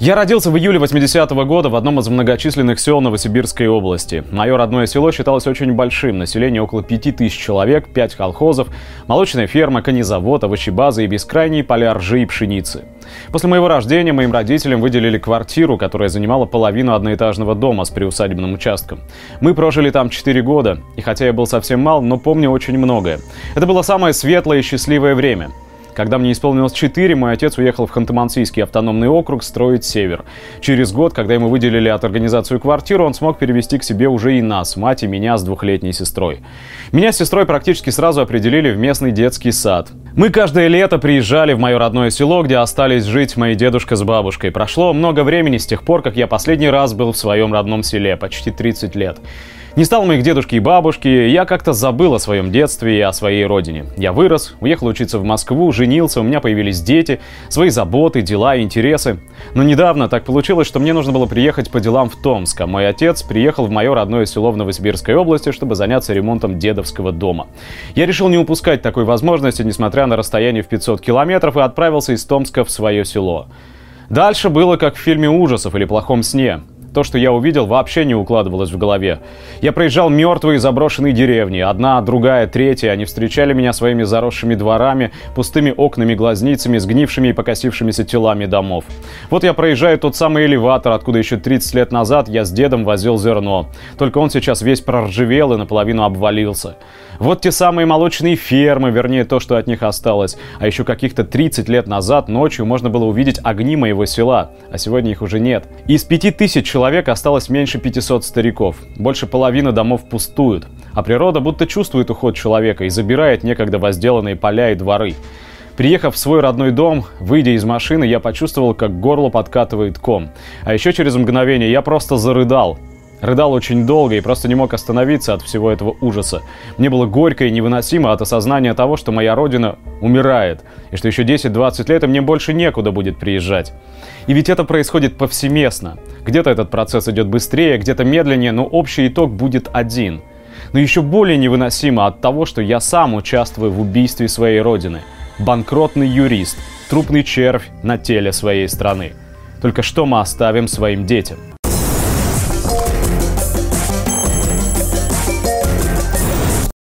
Я родился в июле 80-го года в одном из многочисленных сел Новосибирской области. Мое родное село считалось очень большим. Население около 5000 человек, 5 колхозов, молочная ферма, конезавод, овощебаза и бескрайние поля ржи и пшеницы. После моего рождения моим родителям выделили квартиру, которая занимала половину одноэтажного дома с приусадебным участком. Мы прожили там 4 года, и хотя я был совсем мал, но помню очень многое. Это было самое светлое и счастливое время. Когда мне исполнилось 4, мой отец уехал в Ханты-Мансийский автономный округ строить север. Через год, когда ему выделили от организацию квартиру, он смог перевести к себе уже и нас, мать и меня с двухлетней сестрой. Меня с сестрой практически сразу определили в местный детский сад. Мы каждое лето приезжали в мое родное село, где остались жить мои дедушка с бабушкой. Прошло много времени с тех пор, как я последний раз был в своем родном селе, почти 30 лет. Не стал моих дедушки и бабушки, я как-то забыл о своем детстве и о своей родине. Я вырос, уехал учиться в Москву, женился, у меня появились дети, свои заботы, дела и интересы. Но недавно так получилось, что мне нужно было приехать по делам в Томск, а мой отец приехал в мое родное село в Новосибирской области, чтобы заняться ремонтом дедовского дома. Я решил не упускать такой возможности, несмотря на расстояние в 500 километров, и отправился из Томска в свое село. Дальше было как в фильме ужасов или плохом сне. То, что я увидел, вообще не укладывалось в голове. Я проезжал мертвые заброшенные деревни. Одна, другая, третья. Они встречали меня своими заросшими дворами, пустыми окнами, глазницами, сгнившими и покосившимися телами домов. Вот я проезжаю тот самый элеватор, откуда еще 30 лет назад я с дедом возил зерно. Только он сейчас весь проржавел и наполовину обвалился. Вот те самые молочные фермы, вернее то, что от них осталось. А еще каких-то 30 лет назад ночью можно было увидеть огни моего села, а сегодня их уже нет. Из 5000 человек осталось меньше 500 стариков. Больше половины домов пустуют. А природа будто чувствует уход человека и забирает некогда возделанные поля и дворы. Приехав в свой родной дом, выйдя из машины, я почувствовал, как горло подкатывает ком. А еще через мгновение я просто зарыдал. Рыдал очень долго и просто не мог остановиться от всего этого ужаса. Мне было горько и невыносимо от осознания того, что моя родина умирает, и что еще 10-20 лет и мне больше некуда будет приезжать. И ведь это происходит повсеместно. Где-то этот процесс идет быстрее, где-то медленнее, но общий итог будет один. Но еще более невыносимо от того, что я сам участвую в убийстве своей родины. Банкротный юрист, трупный червь на теле своей страны. Только что мы оставим своим детям?